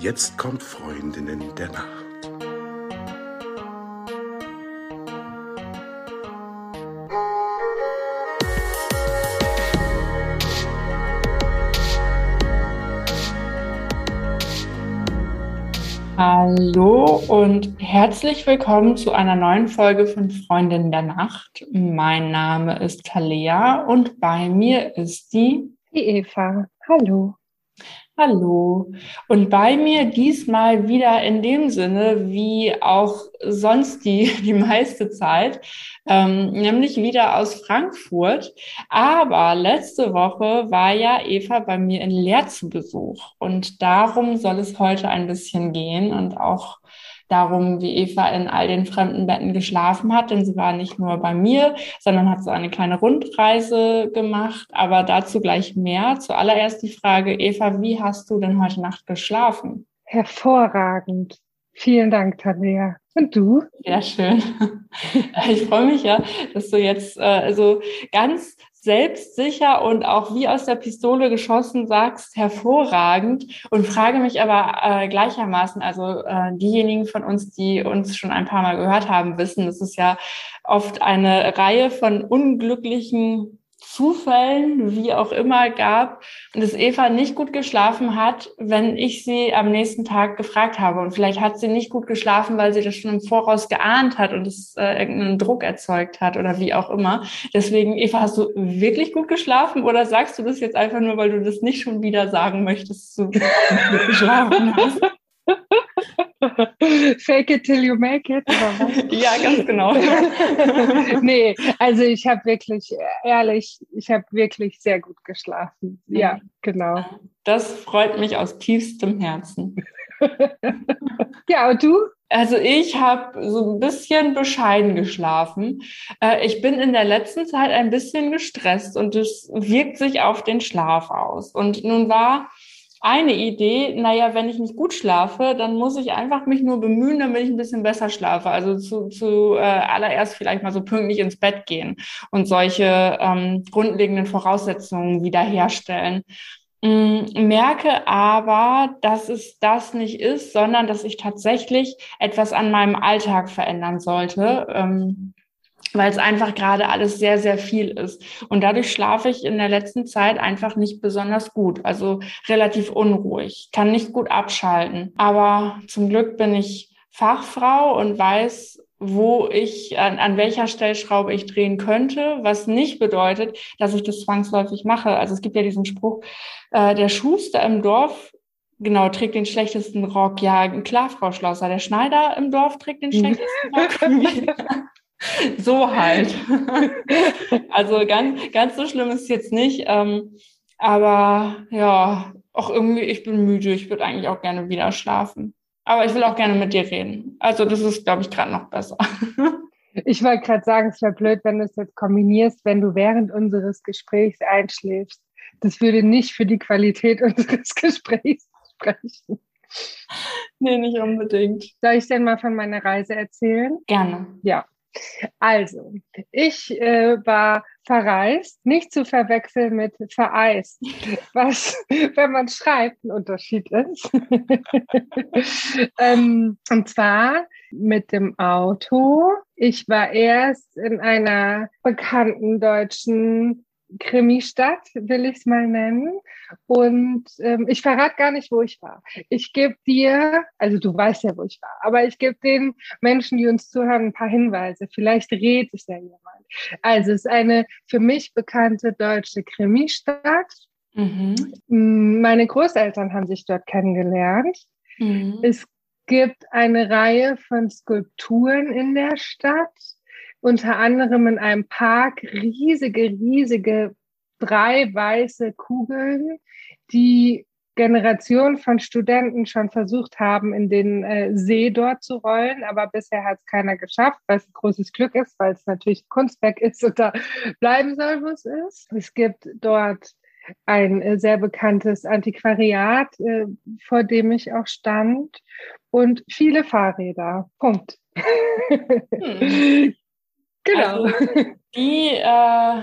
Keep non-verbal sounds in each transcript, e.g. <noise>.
Jetzt kommt Freundinnen der Nacht. Hallo und herzlich willkommen zu einer neuen Folge von Freundin der Nacht. Mein Name ist Talea und bei mir ist die, die Eva. Hallo. Hallo. Und bei mir diesmal wieder in dem Sinne, wie auch sonst die, <laughs> die meiste Zeit, ähm, nämlich wieder aus Frankfurt. Aber letzte Woche war ja Eva bei mir in Leer zu Besuch. Und darum soll es heute ein bisschen gehen und auch darum, wie Eva in all den fremden Betten geschlafen hat, denn sie war nicht nur bei mir, sondern hat so eine kleine Rundreise gemacht, aber dazu gleich mehr. Zuallererst die Frage, Eva, wie hast du denn heute Nacht geschlafen? Hervorragend. Vielen Dank, Tanja. Und du? Sehr schön. <laughs> Ich freue mich ja, dass du jetzt äh, also ganz selbstsicher und auch wie aus der Pistole geschossen sagst, hervorragend und frage mich aber äh, gleichermaßen, also äh, diejenigen von uns, die uns schon ein paar Mal gehört haben, wissen, dass es ja oft eine Reihe von unglücklichen Zufällen, wie auch immer, gab und dass Eva nicht gut geschlafen hat, wenn ich sie am nächsten Tag gefragt habe. Und vielleicht hat sie nicht gut geschlafen, weil sie das schon im Voraus geahnt hat und es äh, irgendeinen Druck erzeugt hat oder wie auch immer. Deswegen, Eva, hast du wirklich gut geschlafen oder sagst du das jetzt einfach nur, weil du das nicht schon wieder sagen möchtest, dass du gut geschlafen hast? <laughs> <laughs> Fake it till you make it. <laughs> ja, ganz genau. <laughs> nee, also ich habe wirklich, ehrlich, ich habe wirklich sehr gut geschlafen. Ja, mhm. genau. Das freut mich aus tiefstem Herzen. ja, und du? Also ich habe so ein bisschen bescheiden geschlafen. Äh, ich bin in der letzten Zeit ein bisschen gestresst und es wirkt sich auf den Schlaf aus. Und nun war eine Idee, naja, wenn ich nicht gut schlafe, dann muss ich einfach mich nur bemühen, damit ich ein bisschen besser schlafe. Also zu, zu äh, allererst vielleicht mal so pünktlich ins Bett gehen und solche ähm, grundlegenden Voraussetzungen wiederherstellen. Ähm, merke aber, dass es das nicht ist, sondern dass ich tatsächlich etwas an meinem Alltag verändern sollte. Ähm, weil es einfach gerade alles sehr, sehr viel ist. Und dadurch schlafe ich in der letzten Zeit einfach nicht besonders gut, also relativ unruhig, kann nicht gut abschalten. Aber zum Glück bin ich Fachfrau und weiß, wo ich, an, an welcher Stellschraube ich drehen könnte, was nicht bedeutet, dass ich das zwangsläufig mache. Also es gibt ja diesen Spruch, äh, der Schuster im Dorf Genau, trägt den schlechtesten Rock. Ja, klar, Frau Schlosser. Der Schneider im Dorf trägt den schlechtesten Rock. <laughs> <laughs> <laughs> so halt. <laughs> also ganz, ganz so schlimm ist es jetzt nicht. Ähm, aber ja, auch irgendwie, ich bin müde. Ich würde eigentlich auch gerne wieder schlafen. Aber ich will auch gerne mit dir reden. Also das ist, glaube ich, gerade noch besser. <laughs> ich wollte gerade sagen, es wäre blöd, wenn du es jetzt kombinierst, wenn du während unseres Gesprächs einschläfst. Das würde nicht für die Qualität unseres Gesprächs sprechen. Nee, nicht unbedingt. Soll ich denn mal von meiner Reise erzählen? Gerne. Ja, also, ich äh, war verreist, nicht zu verwechseln mit vereist, <laughs> was, wenn man schreibt, ein Unterschied ist. <laughs> ähm, und zwar mit dem Auto. Ich war erst in einer bekannten deutschen Krimi-Stadt, will ich es mal nennen. Und ähm, ich verrate gar nicht, wo ich war. Ich gebe dir, also du weißt ja, wo ich war, aber ich gebe den Menschen, die uns zuhören, ein paar Hinweise. Vielleicht redet es ja jemand. Also es ist eine für mich bekannte deutsche Krimi-Stadt. Mhm. Meine Großeltern haben sich dort kennengelernt. Mhm. Es gibt eine Reihe von Skulpturen in der Stadt unter anderem in einem Park riesige, riesige drei weiße Kugeln, die Generationen von Studenten schon versucht haben, in den äh, See dort zu rollen, aber bisher hat es keiner geschafft, es ein großes Glück ist, weil es natürlich Kunstwerk ist und da bleiben soll, wo es ist. Es gibt dort ein äh, sehr bekanntes Antiquariat, äh, vor dem ich auch stand und viele Fahrräder. Punkt. Hm. <laughs> Genau. Also die, äh,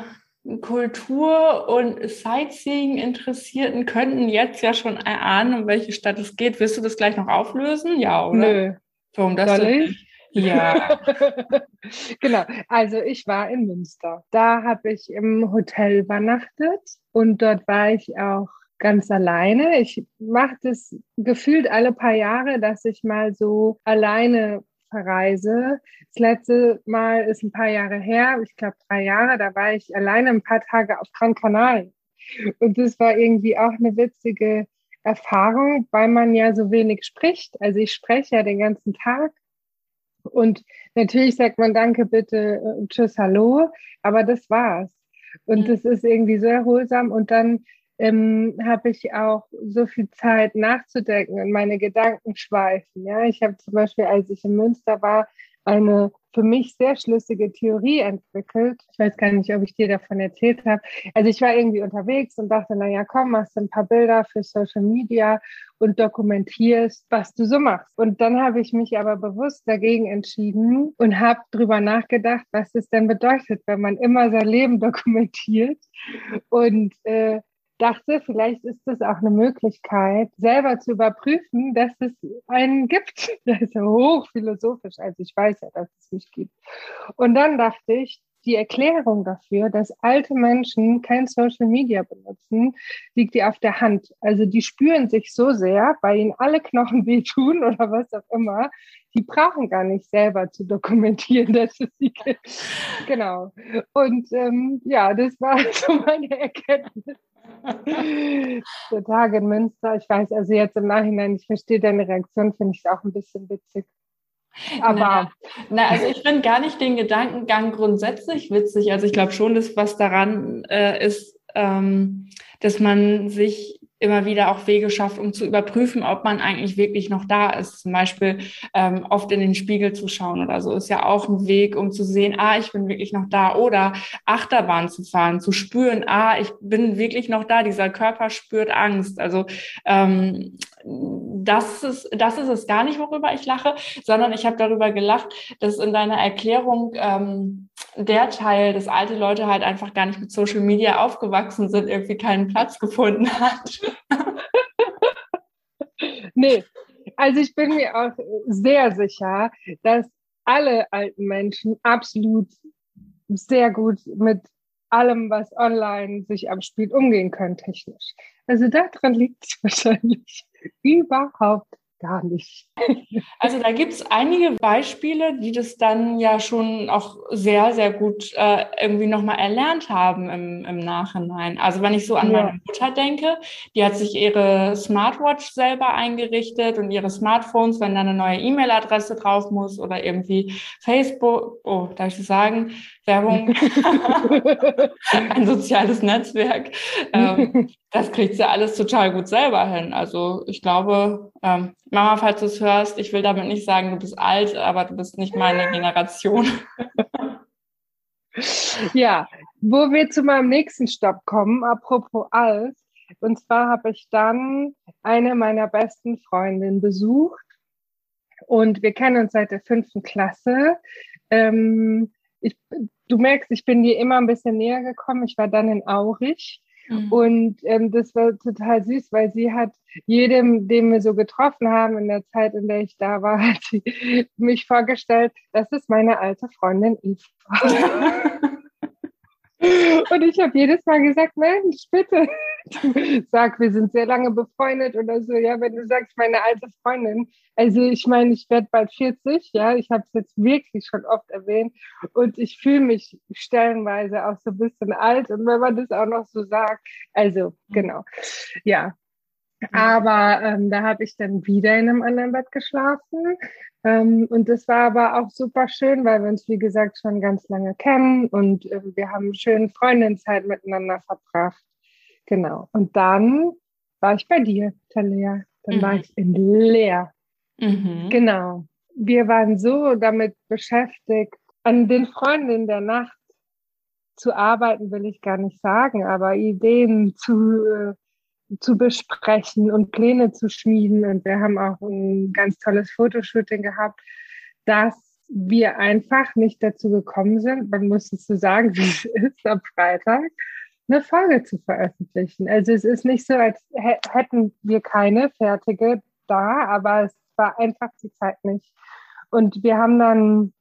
Kultur und Sightseeing Interessierten könnten jetzt ja schon erahnen, um welche Stadt es geht. Willst du das gleich noch auflösen? Ja, oder? Nö. Warum das Soll ich? Ja. <laughs> genau, also ich war in Münster. Da habe ich im Hotel übernachtet und dort war ich auch ganz alleine. Ich mache das gefühlt alle paar Jahre, dass ich mal so alleine verreise. Das letzte Mal ist ein paar Jahre her, ich glaube drei Jahre, da war ich alleine ein paar Tage auf Gran Canaria. Und das war irgendwie auch eine witzige Erfahrung, weil man ja so wenig spricht. Also ich spreche ja den ganzen Tag. Und natürlich sagt man Danke, bitte, äh, Tschüss, Hallo, aber das war's. Und das ist irgendwie so erholsam. Und dann ähm, habe ich auch so viel Zeit nachzudenken und meine Gedanken schweifen. Ja, ich habe zum Beispiel, als ich in Münster war, eine für mich sehr schlüssige Theorie entwickelt. Ich weiß gar nicht, ob ich dir davon erzählt habe. Also ich war irgendwie unterwegs und dachte, na ja, komm, machst ein paar Bilder für Social Media und dokumentierst, was du so machst. Und dann habe ich mich aber bewusst dagegen entschieden und habe drüber nachgedacht, was es denn bedeutet, wenn man immer sein Leben <laughs> dokumentiert und äh, dachte, vielleicht ist das auch eine Möglichkeit, selber zu überprüfen, dass es einen gibt. <laughs> Das ist ja hochphilosophisch, also ich weiß ja, dass es mich gibt. Und dann dachte ich, die Erklärung dafür, dass alte Menschen kein Social Media benutzen, liegt dir auf der Hand. Also die spüren sich so sehr, weil ihnen alle Knochen <laughs> wehtun oder was auch immer. Die brauchen gar nicht selber zu dokumentieren, dass es sie gibt. Genau. Und ähm, ja, das war <laughs> so meine Erkenntnis. Der Tag in Münster, ich weiß also jetzt im Nachhinein, ich verstehe deine Reaktion, finde ich auch ein bisschen witzig. Aber Naja. Na, also ich finde gar nicht den Gedankengang grundsätzlich witzig. Also ich glaube schon, dass was daran äh, ist, ähm, dass man sich immer wieder auch Wege schafft, um zu überprüfen, ob man eigentlich wirklich noch da ist. Zum Beispiel ähm, oft in den Spiegel zu schauen oder so ist ja auch ein Weg, um zu sehen, ah, ich bin wirklich noch da. Oder Achterbahn zu fahren, zu spüren, ah, ich bin wirklich noch da. Dieser Körper spürt Angst. Also ähm, das ist, das ist es gar nicht, worüber ich lache, sondern ich habe darüber gelacht, dass in deiner Erklärung ähm, der Teil, dass alte Leute halt einfach gar nicht mit Social Media aufgewachsen sind, irgendwie keinen Platz gefunden hat. <laughs> nee, also ich bin mir auch sehr sicher, dass alle alten Menschen absolut sehr gut mit allem, was online sich abspielt, umgehen können technisch. Also daran liegt es <laughs> wahrscheinlich überhaupt gar nicht. <laughs> Also da gibt es einige Beispiele, die das dann ja schon auch sehr, sehr gut äh, irgendwie nochmal erlernt haben im, im Nachhinein. Also wenn ich so an Ja. meine Mutter denke, die hat sich ihre Smartwatch selber eingerichtet und ihre Smartphones, wenn da eine neue E-Mail-Adresse drauf muss oder irgendwie Facebook, oh, darf ich das sagen? Werbung, <laughs> <laughs> ein soziales Netzwerk. Ähm, <laughs> das kriegt sie alles total gut selber hin. Also ich glaube, ähm, Mama, falls du es hörst, ich will damit nicht sagen, du bist alt, aber du bist nicht meine Generation. ja, wo wir zu meinem nächsten Stopp kommen, apropos alt. Und zwar habe ich dann eine meiner besten Freundinnen besucht. Und wir kennen uns seit der fünften Klasse. Ähm, ich, du merkst, ich bin dir immer ein bisschen näher gekommen. Ich war dann in Aurich. Und ähm, das war total süß, weil sie hat jedem, den wir so getroffen haben in der Zeit, in der ich da war, <laughs> hat sie mich vorgestellt, das ist meine alte Freundin Eva. <laughs> Und ich habe jedes Mal gesagt, Mensch, bitte, <laughs> sag, wir sind sehr lange befreundet oder so. Ja, wenn du sagst, meine alte Freundin. Also ich meine, ich werde bald 40, ja, ich habe es jetzt wirklich schon oft erwähnt und ich fühle mich stellenweise auch so ein bisschen alt und wenn man das auch noch so sagt, also genau, ja. Aber ähm, da habe ich dann wieder in einem anderen Bett geschlafen. Ähm, und das war aber auch super schön, weil wir uns, wie gesagt, schon ganz lange kennen und ähm, wir haben schön Freundinzeit miteinander verbracht. Genau. Und dann war ich bei dir, Talia. Dann Mhm. war ich in Leer. Mhm. Genau. Wir waren so damit beschäftigt, an den Freundinnen der Nacht zu arbeiten, will ich gar nicht sagen, aber Ideen zu, äh, zu besprechen und Pläne zu schmieden. Und wir haben auch ein ganz tolles Fotoshooting gehabt, das wir einfach nicht dazu gekommen sind, man muss es so sagen, <laughs> wie es ist, am Freitag eine Folge zu veröffentlichen. Also es ist nicht so, als hätten wir keine fertige da, aber es war einfach die Zeit nicht. Und wir haben dann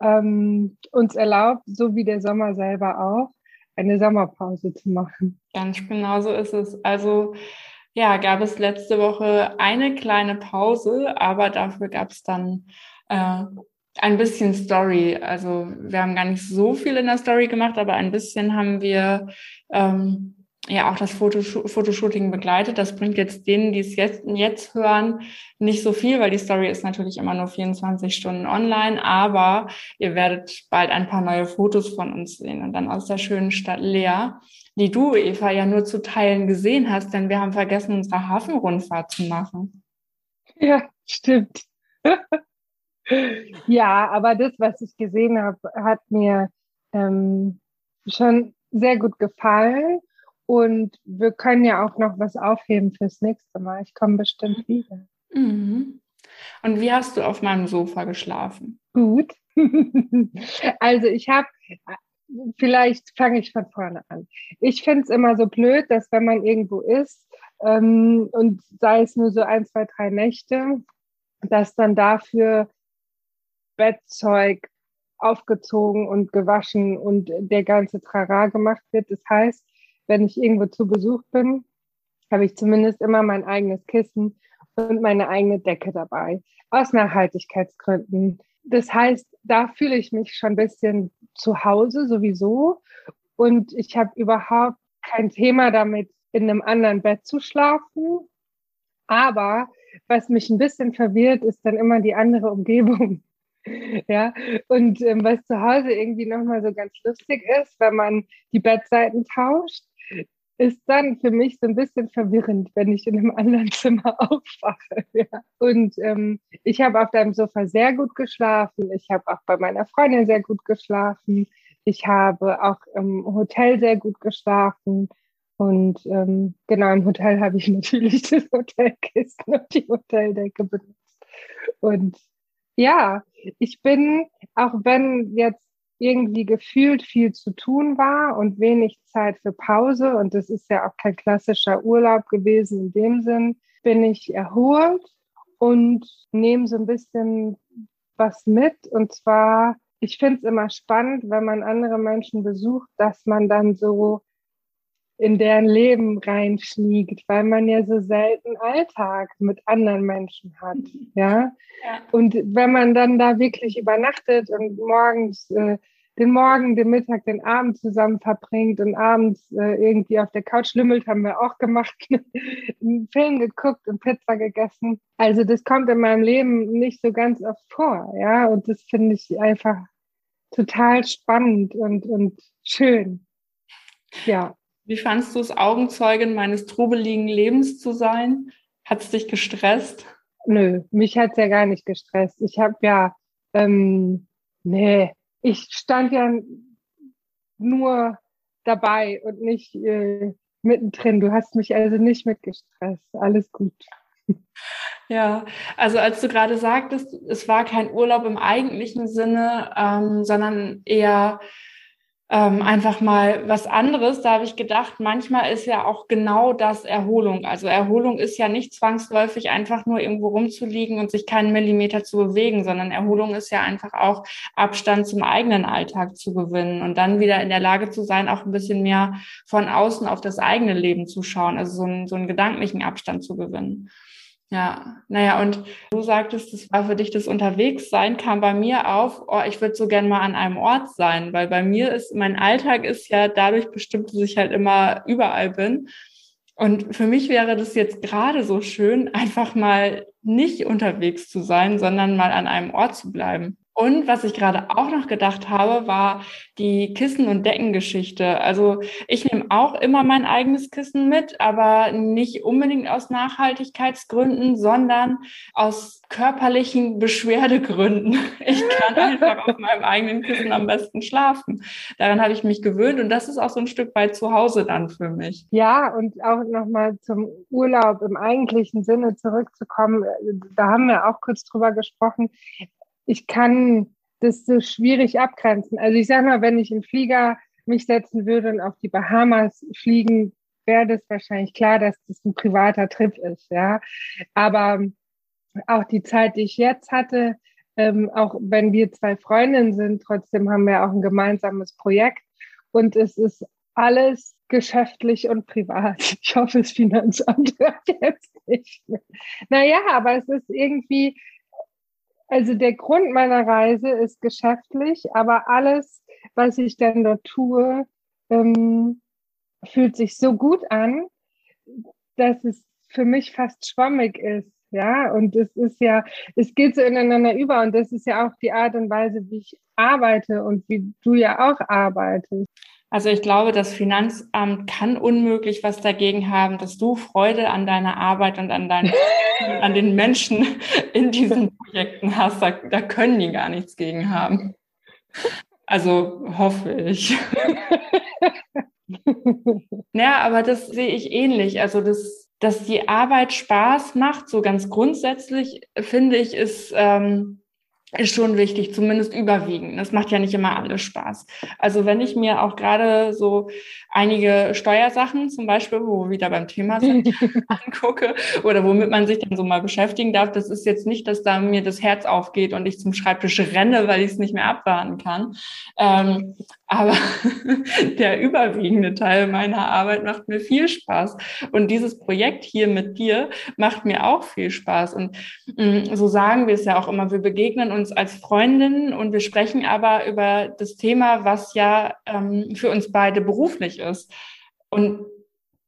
ähm, uns erlaubt, so wie der Sommer selber auch, eine Sommerpause zu machen. Ganz genau so ist es. Also ja, gab es letzte Woche eine kleine Pause, aber dafür gab es dann äh, ein bisschen Story. Also wir haben gar nicht so viel in der Story gemacht, aber ein bisschen haben wir ähm, ja auch das Fotosh Fotoshooting begleitet. Das bringt jetzt denen, die es jetzt, jetzt hören, nicht so viel, weil die Story ist natürlich immer nur 24 Stunden online, aber ihr werdet bald ein paar neue Fotos von uns sehen und dann aus der schönen Stadt Leer, die du, Eva, ja nur zu Teilen gesehen hast, denn wir haben vergessen, unsere Hafenrundfahrt zu machen. Ja, stimmt. <laughs> ja, aber das, was ich gesehen habe, hat mir ähm, schon sehr gut gefallen. Und wir können ja auch noch was aufheben fürs nächste Mal. Ich komme bestimmt wieder. Mhm. Und wie hast du auf meinem Sofa geschlafen? Gut. <laughs> also ich habe, vielleicht fange ich von vorne an. Ich finde es immer so blöd, dass wenn man irgendwo ist ähm, und sei es nur so ein, zwei, drei Nächte, dass dann dafür Bettzeug aufgezogen und gewaschen und der ganze Trara gemacht wird. Das heißt, wenn ich irgendwo zu Besuch bin, habe ich zumindest immer mein eigenes Kissen und meine eigene Decke dabei. Aus Nachhaltigkeitsgründen. Das heißt, da fühle ich mich schon ein bisschen zu Hause sowieso. Und ich habe überhaupt kein Thema damit, in einem anderen Bett zu schlafen. Aber was mich ein bisschen verwirrt, ist dann immer die andere Umgebung. Ja, und ähm, was zu Hause irgendwie nochmal so ganz lustig ist, wenn man die Bettseiten tauscht, ist dann für mich so ein bisschen verwirrend, wenn ich in einem <laughs> anderen Zimmer aufwache. Ja. Und ähm, ich habe auf deinem Sofa sehr gut geschlafen. Ich habe auch bei meiner Freundin sehr gut geschlafen. Ich habe auch im Hotel sehr gut geschlafen. Und ähm, genau im Hotel habe ich <laughs> natürlich das Hotelkissen und die Hoteldecke benutzt. Und ja, ich bin, auch wenn jetzt irgendwie gefühlt viel zu tun war und wenig Zeit für Pause, und das ist ja auch kein klassischer Urlaub gewesen in dem Sinn, bin ich erholt und nehme so ein bisschen was mit. Und zwar, ich finde es immer spannend, wenn man andere Menschen besucht, dass man dann so in deren Leben reinfliegt, weil man ja so selten Alltag mit anderen Menschen hat, ja. ja. Und wenn man dann da wirklich übernachtet und morgens äh, den Morgen, den Mittag, den Abend zusammen verbringt und abends äh, irgendwie auf der Couch lümmelt, haben wir auch gemacht, <laughs> einen Film geguckt und Pizza gegessen. Also das kommt in meinem Leben nicht so ganz oft vor, ja. Und das finde ich einfach total spannend und, und schön. Ja. Wie fandst du es, Augenzeugin meines trubeligen Lebens zu sein? Hat es dich gestresst? Nö, mich hat es ja gar nicht gestresst. Ich habe ja, ähm, nee, ich stand ja nur dabei und nicht äh, mittendrin. Du hast mich also nicht mitgestresst. Alles gut. Ja, also als du gerade sagtest, es war kein Urlaub im eigentlichen Sinne, ähm, sondern eher ähm, einfach mal was anderes. Da habe ich gedacht, manchmal ist ja auch genau das Erholung. Also Erholung ist ja nicht zwangsläufig einfach nur irgendwo rumzuliegen und sich keinen Millimeter zu bewegen, sondern Erholung ist ja einfach auch Abstand zum eigenen Alltag zu gewinnen und dann wieder in der Lage zu sein, auch ein bisschen mehr von außen auf das eigene Leben zu schauen, also so einen, so einen gedanklichen Abstand zu gewinnen. Ja, naja, und du sagtest, das war für dich das Unterwegssein, kam bei mir auf, oh, ich würde so gern mal an einem Ort sein, weil bei mir ist, mein Alltag ist ja dadurch bestimmt, dass ich halt immer überall bin. Und für mich wäre das jetzt gerade so schön, einfach mal nicht unterwegs zu sein, sondern mal an einem Ort zu bleiben. Und was ich gerade auch noch gedacht habe, war die Kissen- und Deckengeschichte. Also ich nehme auch immer mein eigenes Kissen mit, aber nicht unbedingt aus Nachhaltigkeitsgründen, sondern aus körperlichen Beschwerdegründen. Ich kann einfach auf meinem eigenen Kissen am besten schlafen. Daran habe ich mich gewöhnt und das ist auch so ein Stück weit zu Hause dann für mich. Ja, und auch nochmal zum Urlaub im eigentlichen Sinne zurückzukommen. Da haben wir auch kurz drüber gesprochen ich kann das so schwierig abgrenzen. Also ich sage mal, wenn ich im Flieger mich setzen würde und auf die Bahamas fliegen, wäre das wahrscheinlich klar, dass das ein privater Trip ist, ja. Aber auch die Zeit, die ich jetzt hatte, ähm, auch wenn wir zwei Freundinnen sind, trotzdem haben wir auch ein gemeinsames Projekt und es ist alles geschäftlich und privat. <laughs> Ich hoffe, das Finanzamt hört jetzt nicht. Naja, aber es ist irgendwie, also der Grund meiner Reise ist geschäftlich, aber alles, was ich dann dort tue, ähm, fühlt sich so gut an, dass es für mich fast schwammig ist. Ja, und es ist ja, es geht so ineinander über und das ist ja auch die Art und Weise, wie ich arbeite und wie du ja auch arbeitest. Also ich glaube, das Finanzamt kann unmöglich was dagegen haben, dass du Freude an deiner Arbeit und an deinen, <laughs> an den Menschen in diesen Projekten hast. Da, da können die gar nichts gegen haben. Also hoffe ich. <laughs> ja, aber das sehe ich ähnlich. Also das, dass die Arbeit Spaß macht, so ganz grundsätzlich finde ich, ist ähm, ist schon wichtig, zumindest überwiegend. Das macht ja nicht immer alles Spaß. Also wenn ich mir auch gerade so einige Steuersachen zum Beispiel, wo wir wieder beim Thema sind, <laughs> angucke oder womit man sich dann so mal beschäftigen darf, das ist jetzt nicht, dass da mir das Herz aufgeht und ich zum Schreibtisch renne, weil ich es nicht mehr abwarten kann. Ähm, aber <laughs> der überwiegende Teil meiner Arbeit macht mir viel Spaß. Und dieses Projekt hier mit dir macht mir auch viel Spaß. Und mh, mm, so sagen wir es ja auch immer, wir begegnen uns als Freundinnen und wir sprechen aber über das Thema, was ja ähm, für uns beide beruflich ist. Und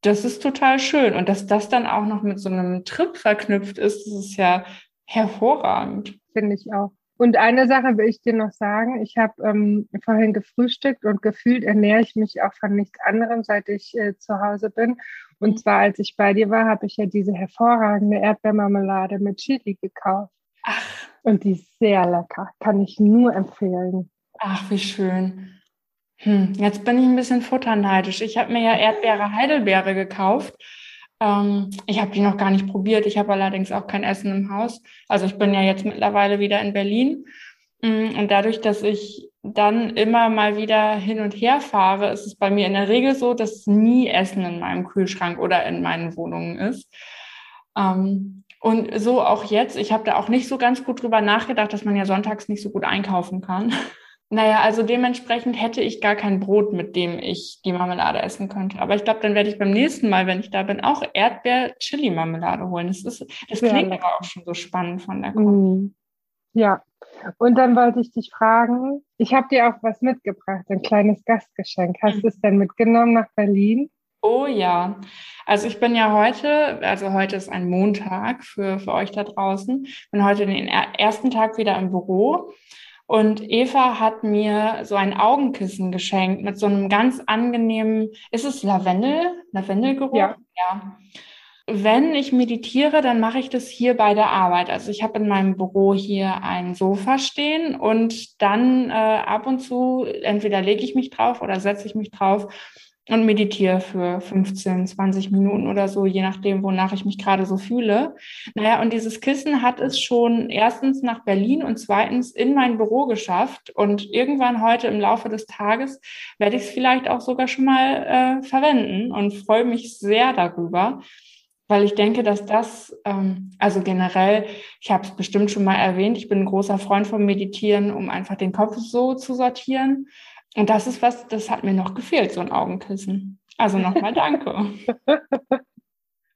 das ist total schön. Und dass das dann auch noch mit so einem Trip verknüpft ist, das ist ja hervorragend. Finde ich auch. Und eine Sache will ich dir noch sagen. Ich habe ähm, vorhin gefrühstückt und gefühlt ernähre ich mich auch von nichts anderem, seit ich äh, zu Hause bin. Und zwar, als ich bei dir war, habe ich ja diese hervorragende Erdbeermarmelade mit Chili gekauft. Ach. Und die ist sehr lecker. Kann ich nur empfehlen. Ach, wie schön. Hm, jetzt bin ich ein bisschen futterneidisch. Ich habe mir ja Erdbeere Heidelbeere gekauft ähm, ich habe die noch gar nicht probiert. Ich habe allerdings auch kein Essen im Haus. Also ich bin ja jetzt mittlerweile wieder in Berlin. Mm, und dadurch, dass ich dann immer mal wieder hin und her fahre, ist es bei mir in der Regel so, dass nie Essen in meinem Kühlschrank oder in meinen Wohnungen ist. Ähm, und so auch jetzt. Ich habe da auch nicht so ganz gut drüber nachgedacht, dass man ja sonntags nicht so gut einkaufen kann. <laughs> Naja, also dementsprechend hätte ich gar kein Brot, mit dem ich die Marmelade essen könnte. Aber ich glaube, dann werde ich beim nächsten Mal, wenn ich da bin, auch Erdbeer-Chili-Marmelade holen. Das, ist, das klingt ja. aber auch schon so spannend von der Kombi. Mm. Ja, und dann wollte ich dich fragen, ich habe dir auch was mitgebracht, ein kleines Gastgeschenk. Hast mhm. du es denn mitgenommen nach Berlin? Oh ja, also ich bin ja heute, also heute ist ein Montag für, für euch da draußen, bin heute den ersten Tag wieder im Büro und Eva hat mir so ein Augenkissen geschenkt mit so einem ganz angenehmen, ist es Lavendel? Lavendelgeruch? Ja. ja. Wenn ich meditiere, dann mache ich das hier bei der Arbeit. Also ich habe in meinem Büro hier ein Sofa stehen und dann äh, ab und zu entweder lege ich mich drauf oder setze ich mich drauf und meditiere für 15, 20 Minuten oder so, je nachdem, wonach ich mich gerade so fühle. Naja, und dieses Kissen hat es schon erstens nach Berlin und zweitens in mein Büro geschafft. Und irgendwann heute im Laufe des Tages werde ich es vielleicht auch sogar schon mal äh, verwenden und freue mich sehr darüber. Weil ich denke, dass das, ähm, also generell, ich habe es bestimmt schon mal erwähnt, ich bin ein großer Freund vom Meditieren, um einfach den Kopf so zu sortieren. Und das ist was, das hat mir noch gefehlt, so ein Augenkissen. Also nochmal danke. <laughs>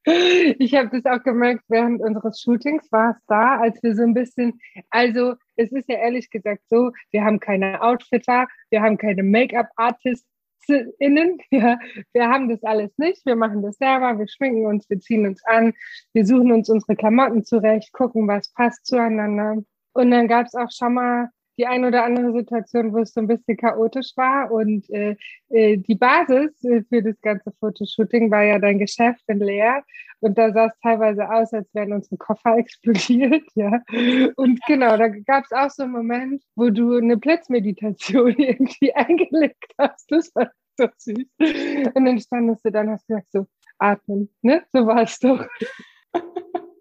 Ich habe das auch gemerkt, während unseres Shootings war es da, als wir so ein bisschen, also es ist ja ehrlich gesagt so, wir haben keine Outfitter, wir haben keine Make-up-ArtistInnen, <laughs> ja, wir haben das alles nicht, wir machen das selber, wir schminken uns, wir ziehen uns an, wir suchen uns unsere Klamotten zurecht, gucken, was passt zueinander. Und dann gab es auch schon mal die ein oder andere Situation, wo es so ein bisschen chaotisch war. Und äh, äh, die Basis äh, für das ganze Fotoshooting war ja dein Geschäft in Leer. Und da sah es teilweise aus, als wären unsere Koffer <laughs> explodiert. Ja. Und genau, da gab es auch so einen Moment, wo du eine Blitzmeditation <laughs> irgendwie eingelegt hast. Das war so süß. Und dann standest du dann, hast gesagt, so atmen. Ne? So war es doch.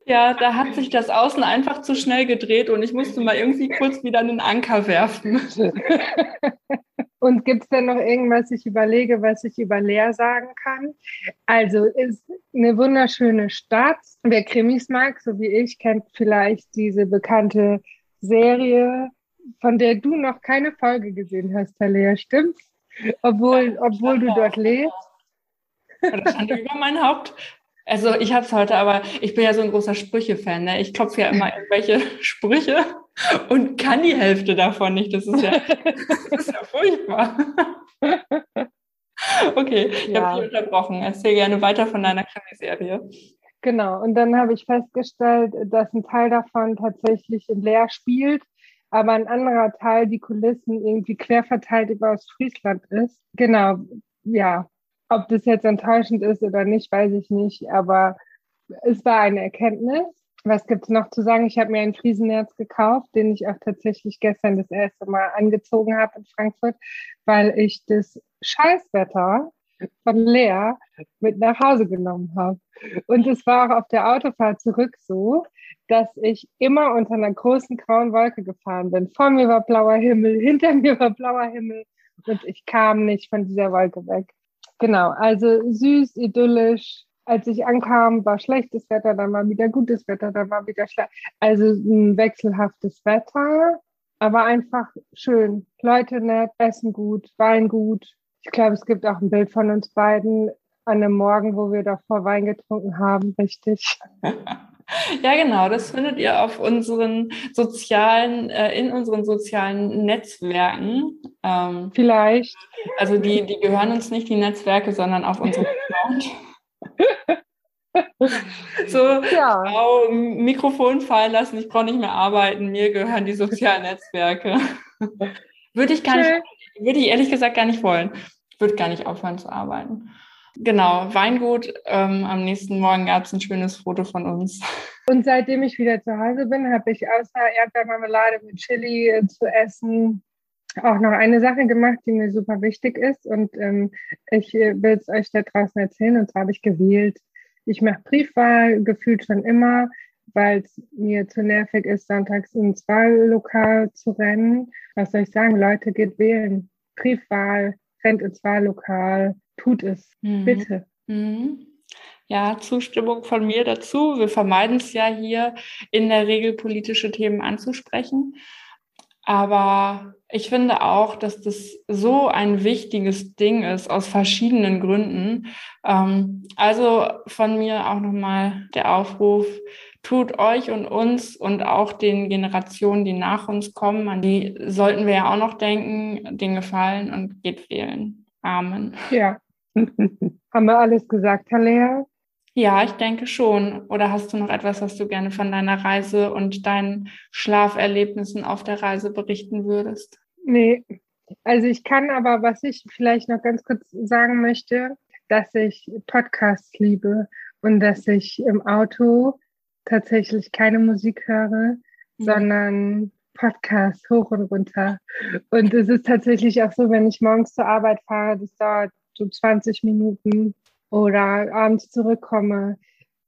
Ja, da hat sich das Außen einfach zu schnell gedreht und ich musste mal irgendwie kurz wieder einen Anker werfen. Und gibt es denn noch irgendwas, ich überlege, was ich über Leer sagen kann? Also ist eine wunderschöne Stadt. Wer Krimis mag, so wie ich, kennt vielleicht diese bekannte Serie, von der du noch keine Folge gesehen hast, Herr Lea, stimmt's? Obwohl, obwohl du dort lebst. Das stand über mein Haupt. Also ich habe es heute, aber ich bin ja so ein großer Sprüche-Fan. Ne? Ich klopfe ja immer irgendwelche <laughs> Sprüche und kann die Hälfte davon nicht. Das ist ja, <laughs> das ist ja furchtbar. <laughs> Okay, ich ja. habe dich unterbrochen. Erzähl gerne weiter von deiner Krimiserie. Genau, und dann habe ich festgestellt, dass ein Teil davon tatsächlich in Leer spielt, aber ein anderer Teil die Kulissen irgendwie querverteilt über Ostfriesland ist. Genau, ja, ob das jetzt enttäuschend ist oder nicht, weiß ich nicht, aber es war eine Erkenntnis. Was gibt es noch zu sagen? Ich habe mir einen Friesennerz gekauft, den ich auch tatsächlich gestern das erste Mal angezogen habe in Frankfurt, weil ich das Scheißwetter von Lea mit nach Hause genommen habe. Und es war auch auf der Autofahrt zurück so, dass ich immer unter einer großen grauen Wolke gefahren bin. Vor mir war blauer Himmel, <laughs> hinter mir war blauer Himmel und ich kam nicht von dieser Wolke weg. Genau, also süß, idyllisch. Als ich ankam, war schlechtes Wetter, dann war wieder gutes Wetter, dann war wieder schlecht. Also ein wechselhaftes Wetter, aber einfach schön. Leute nett, Essen gut, Wein gut. Ich glaube, es gibt auch ein Bild von uns beiden an einem Morgen, wo wir davor Wein getrunken haben, richtig. <laughs> Ja, genau. Das findet ihr auf unseren sozialen, äh, in unseren sozialen Netzwerken. Ähm, Vielleicht. Also die, die gehören uns nicht, die Netzwerke, sondern auf unserem Account. <laughs> so, ja. Frau, Mikrofon fallen lassen, ich brauche nicht mehr arbeiten, mir gehören die sozialen Netzwerke. würde ich gar nicht, würde ich ehrlich gesagt gar nicht wollen. Ich würde gar nicht aufhören zu arbeiten. Genau, Weingut. Ähm, am nächsten Morgen gab es ein schönes Foto von uns. Und seitdem ich wieder zu Hause bin, habe ich außer Erdbeermarmelade mit Chili äh, zu essen auch noch eine Sache gemacht, die mir super wichtig ist. Und ähm, ich äh, will es euch da draußen erzählen. Und zwar habe ich gewählt. Ich mache Briefwahl gefühlt schon immer, weil es mir zu nervig ist, sonntags ins Wahllokal zu rennen. Was soll ich sagen? Leute, geht wählen. Briefwahl, rennt ins Wahllokal tut es, mhm. bitte. Mhm. Ja, Zustimmung von mir dazu. Wir vermeiden es ja hier in der Regel politische Themen anzusprechen. Aber ich finde auch, dass das so ein wichtiges Ding ist aus verschiedenen Gründen. Ähm, also von mir auch nochmal der Aufruf, tut euch und uns und auch den Generationen, die nach uns kommen, an die sollten wir ja auch noch denken, den Gefallen und geht wählen. Amen. Ja, <laughs> Haben wir alles gesagt, Herr Lea? Ja, ich denke schon. Oder hast du noch etwas, was du gerne von deiner Reise und deinen Schlaferlebnissen auf der Reise berichten würdest? Nee. Also ich kann aber, was ich vielleicht noch ganz kurz sagen möchte, dass ich Podcasts liebe und dass ich im Auto tatsächlich keine Musik höre, mhm. sondern Podcasts hoch und runter. Und es ist tatsächlich auch so, wenn ich morgens zur Arbeit fahre, das dauert so 20 Minuten oder abends zurückkomme,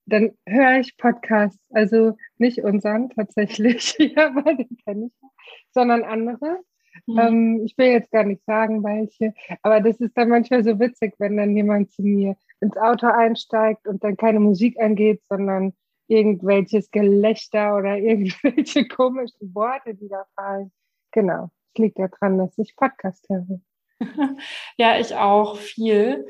dann höre ich Podcasts, also nicht unseren tatsächlich, <laughs> ja, weil den kenne ich, sondern andere. Mhm. Ähm, ich will jetzt gar nicht sagen, welche, aber das ist dann manchmal so witzig, wenn dann jemand zu mir ins Auto einsteigt und dann keine Musik angeht, sondern irgendwelches Gelächter oder <laughs> irgendwelche komischen Worte, die da fallen. Genau, es liegt daran, dass ich Podcast höre. <laughs> ja, ich auch viel.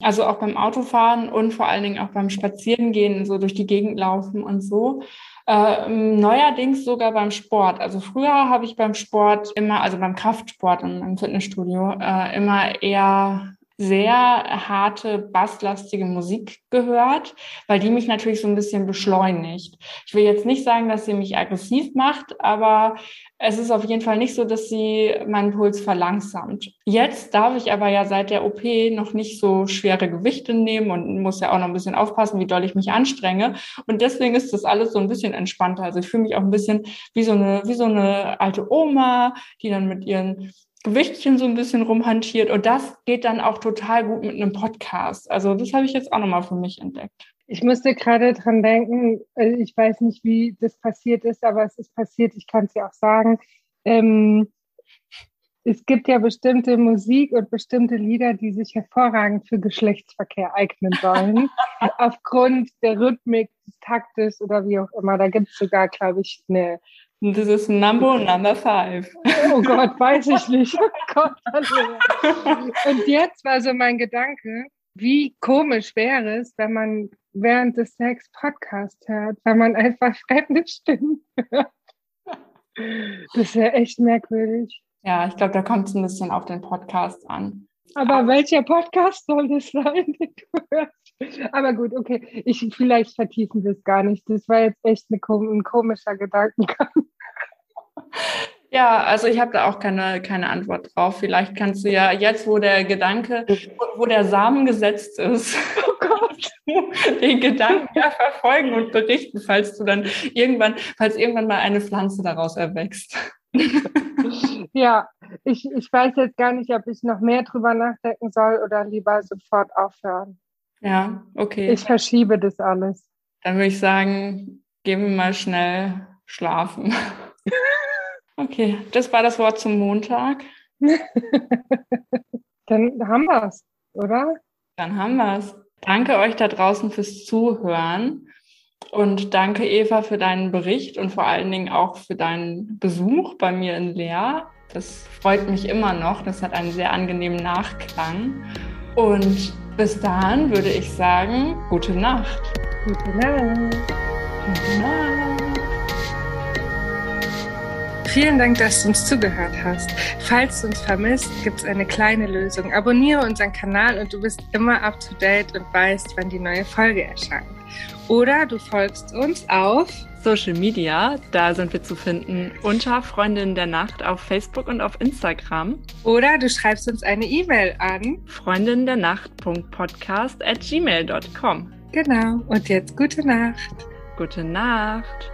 Also auch beim Autofahren und vor allen Dingen auch beim Spazierengehen, so durch die Gegend laufen und so. Äh, neuerdings sogar beim Sport. Also früher habe ich beim Sport immer, also beim Kraftsport im Fitnessstudio, äh, immer eher sehr harte, basslastige Musik gehört, weil die mich natürlich so ein bisschen beschleunigt. Ich will jetzt nicht sagen, dass sie mich aggressiv macht, aber es ist auf jeden Fall nicht so, dass sie meinen Puls verlangsamt. Jetzt darf ich aber ja seit der OP noch nicht so schwere Gewichte nehmen und muss ja auch noch ein bisschen aufpassen, wie doll ich mich anstrenge. Und deswegen ist das alles so ein bisschen entspannter. Also ich fühle mich auch ein bisschen wie so eine, wie so eine alte Oma, die dann mit ihren Gewichtchen so ein bisschen rumhantiert und das geht dann auch total gut mit einem Podcast. Also das habe ich jetzt auch nochmal für mich entdeckt. Ich musste gerade dran denken, also ich weiß nicht, wie das passiert ist, aber es ist passiert, ich kann es ja auch sagen. Ähm, es gibt ja bestimmte Musik und bestimmte Lieder, die sich hervorragend für Geschlechtsverkehr eignen sollen. <laughs> Aufgrund der Rhythmik, des Taktes oder wie auch immer. Da gibt es sogar, glaube ich, eine. Das ist Number Number Five. Oh Gott, weiß ich nicht. Oh <laughs> Gott, und jetzt war so mein Gedanke, wie komisch wäre es, wenn man während des Sex Podcast hört, wenn man einfach fremde Stimmen hört. Das ja echt merkwürdig. Ja, ich glaube, da kommt es ein bisschen auf den Podcast an. Aber, Aber welcher Podcast soll das sein, den du hörst? Aber gut, okay. Ich, vielleicht vertiefen wir es gar nicht. Das war jetzt echt eine, ein komischer Gedankengang. Ja, also ich habe da auch keine, keine Antwort drauf. Vielleicht kannst du ja jetzt, wo der Gedanke, wo der Samen gesetzt ist, oh Gott, <laughs> den Gedanken ja verfolgen und berichten, falls du dann irgendwann, falls irgendwann mal eine Pflanze daraus erwächst. <laughs> ja, ich, ich weiß jetzt gar nicht, ob ich noch mehr drüber nachdenken soll oder lieber sofort aufhören. Ja, okay. Ich verschiebe das alles. Dann würde ich sagen, gehen wir mal schnell schlafen. <laughs> okay, das war das Wort zum Montag. <laughs> Dann haben wir es, oder? Dann haben wir es. Danke euch da draußen fürs Zuhören. Und danke, Eva, für deinen Bericht und vor allen Dingen auch für deinen Besuch bei mir in Leer. Das freut mich immer noch. Das hat einen sehr angenehmen Nachklang. Und bis dahin würde ich sagen, gute Nacht. Gute Nacht. Gute Nacht. Vielen Dank, dass du uns zugehört hast. Falls du uns vermisst, gibt es eine kleine Lösung. Abonniere unseren Kanal und du bist immer up to date und weißt, wann die neue Folge erscheint. Oder du folgst uns auf Social Media. Da sind wir zu finden unter Freundinnen der Nacht auf Facebook und auf Instagram. Oder du schreibst uns eine E-Mail an freundinnen der Nacht.podcast at gmail.com. Genau. Und jetzt gute Nacht. Gute Nacht.